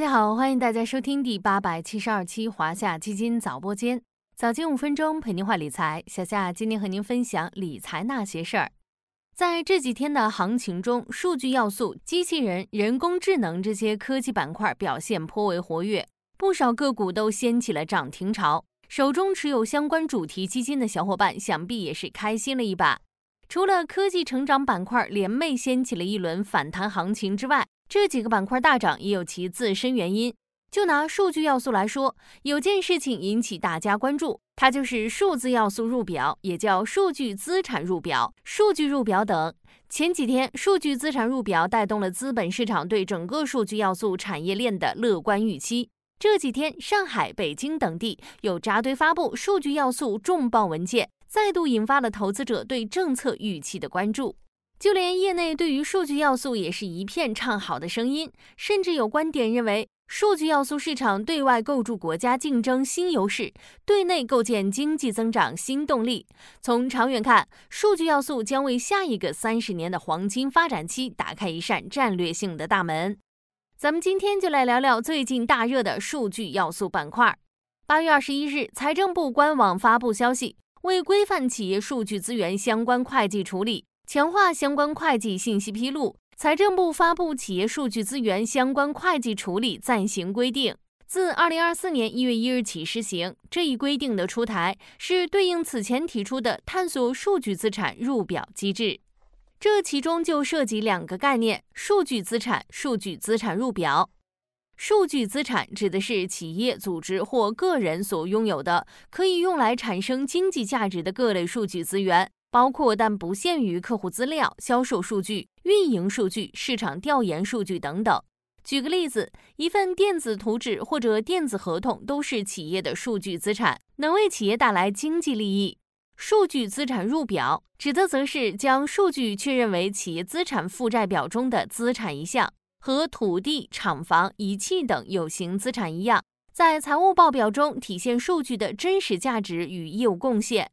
大家好，欢迎大家收听第八百七十二期华夏基金早播间，早间五分钟陪您话理财。小夏今天和您分享理财那些事儿。在这几天的行情中，数据要素、机器人、人工智能这些科技板块表现颇为活跃，不少个股都掀起了涨停潮。手中持有相关主题基金的小伙伴，想必也是开心了一把。除了科技成长板块连袂掀起了一轮反弹行情之外，这几个板块大涨也有其自身原因。就拿数据要素来说，有件事情引起大家关注，它就是数字要素入表，也叫数据资产入表、数据入表等。前几天，数据资产入表带动了资本市场对整个数据要素产业链的乐观预期。这几天，上海、北京等地又扎堆发布数据要素重磅文件，再度引发了投资者对政策预期的关注。就连业内对于数据要素也是一片唱好的声音，甚至有观点认为，数据要素市场对外构筑国家竞争新优势，对内构建经济增长新动力。从长远看，数据要素将为下一个三十年的黄金发展期打开一扇战略性的大门。咱们今天就来聊聊最近大热的数据要素板块。八月二十一日，财政部官网发布消息，为规范企业数据资源相关会计处理，强化相关会计信息披露，财政部发布《企业数据资源相关会计处理暂行规定》，自二零二四年一月一日起施行。这一规定的出台，是对应此前提出的探索数据资产入表机制。这其中就涉及两个概念：数据资产、数据资产入表。数据资产指的是企业、组织或个人所拥有的可以用来产生经济价值的各类数据资源，包括但不限于客户资料、销售数据、运营数据、市场调研数据等等。举个例子，一份电子图纸或者电子合同都是企业的数据资产，能为企业带来经济利益。数据资产入表指的则是将数据确认为企业资产负债表中的资产一项，和土地、厂房、仪器等有形资产一样，在财务报表中体现数据的真实价值与业务贡献。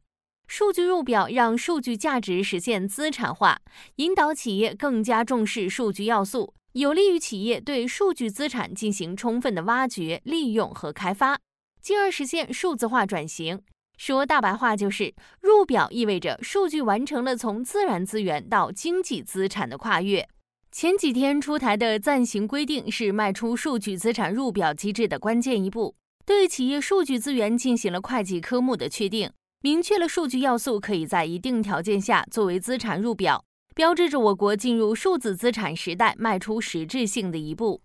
数据入表让数据价值实现资产化，引导企业更加重视数据要素，有利于企业对数据资产进行充分的挖掘、利用和开发，进而实现数字化转型。说大白话就是，入表意味着数据完成了从自然资源到经济资产的跨越。前几天出台的暂行规定是迈出数据资产入表机制的关键一步，对企业数据资源进行了会计科目的确定，明确了数据要素可以在一定条件下作为资产入表，标志着我国进入数字资产时代迈出实质性的一步。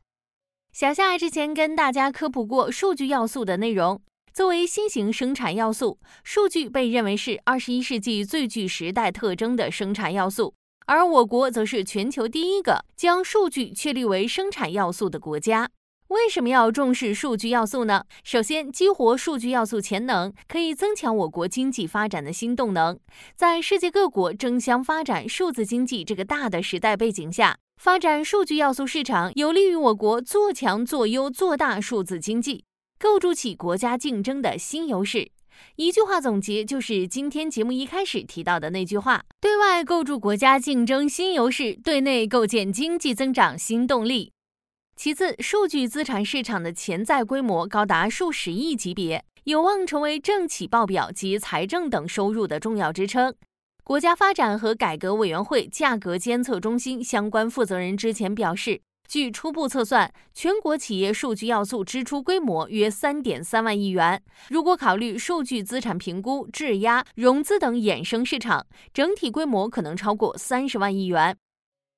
小夏之前跟大家科普过数据要素的内容。作为新型生产要素，数据被认为是二十一世纪最具时代特征的生产要素，而我国则是全球第一个将数据确立为生产要素的国家。为什么要重视数据要素呢？首先，激活数据要素潜能，可以增强我国经济发展的新动能。在世界各国争相发展数字经济这个大的时代背景下，发展数据要素市场，有利于我国做强、做优、做大数字经济。构筑起国家竞争的新优势，一句话总结就是今天节目一开始提到的那句话：对外构筑国家竞争新优势，对内构建经济增长新动力。其次，数据资产市场的潜在规模高达数十亿级别，有望成为政企报表及财政等收入的重要支撑。国家发展和改革委员会价格监测中心相关负责人之前表示。据初步测算，全国企业数据要素支出规模约三点三万亿元。如果考虑数据资产评估、质押、融资等衍生市场，整体规模可能超过三十万亿元。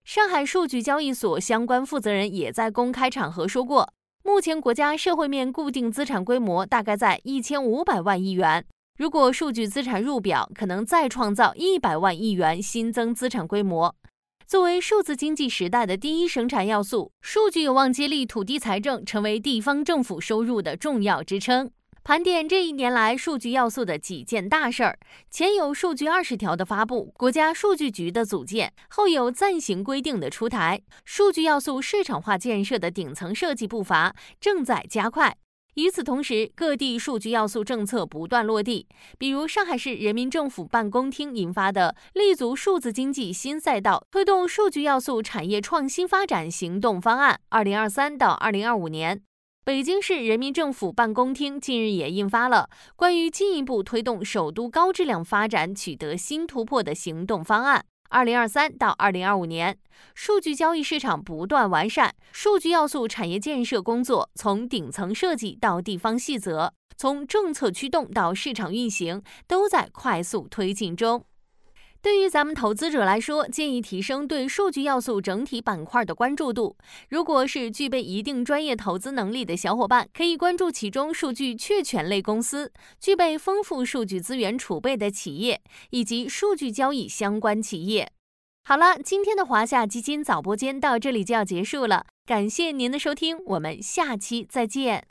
上海数据交易所相关负责人也在公开场合说过，目前国家社会面固定资产规模大概在一千五百万亿元。如果数据资产入表，可能再创造一百万亿元新增资产规模。作为数字经济时代的第一生产要素，数据有望接力土地财政，成为地方政府收入的重要支撑。盘点这一年来数据要素的几件大事儿：前有数据二十条的发布，国家数据局的组建；后有暂行规定的出台，数据要素市场化建设的顶层设计步伐正在加快。与此同时，各地数据要素政策不断落地，比如上海市人民政府办公厅印发的《立足数字经济新赛道，推动数据要素产业创新发展行动方案（二零二三到二零二五年）》，北京市人民政府办公厅近日也印发了关于进一步推动首都高质量发展取得新突破的行动方案。二零二三到二零二五年，数据交易市场不断完善，数据要素产业建设工作从顶层设计到地方细则，从政策驱动到市场运行，都在快速推进中。对于咱们投资者来说，建议提升对数据要素整体板块的关注度。如果是具备一定专业投资能力的小伙伴，可以关注其中数据确权类公司、具备丰富数据资源储备的企业以及数据交易相关企业。好了，今天的华夏基金早播间到这里就要结束了，感谢您的收听，我们下期再见。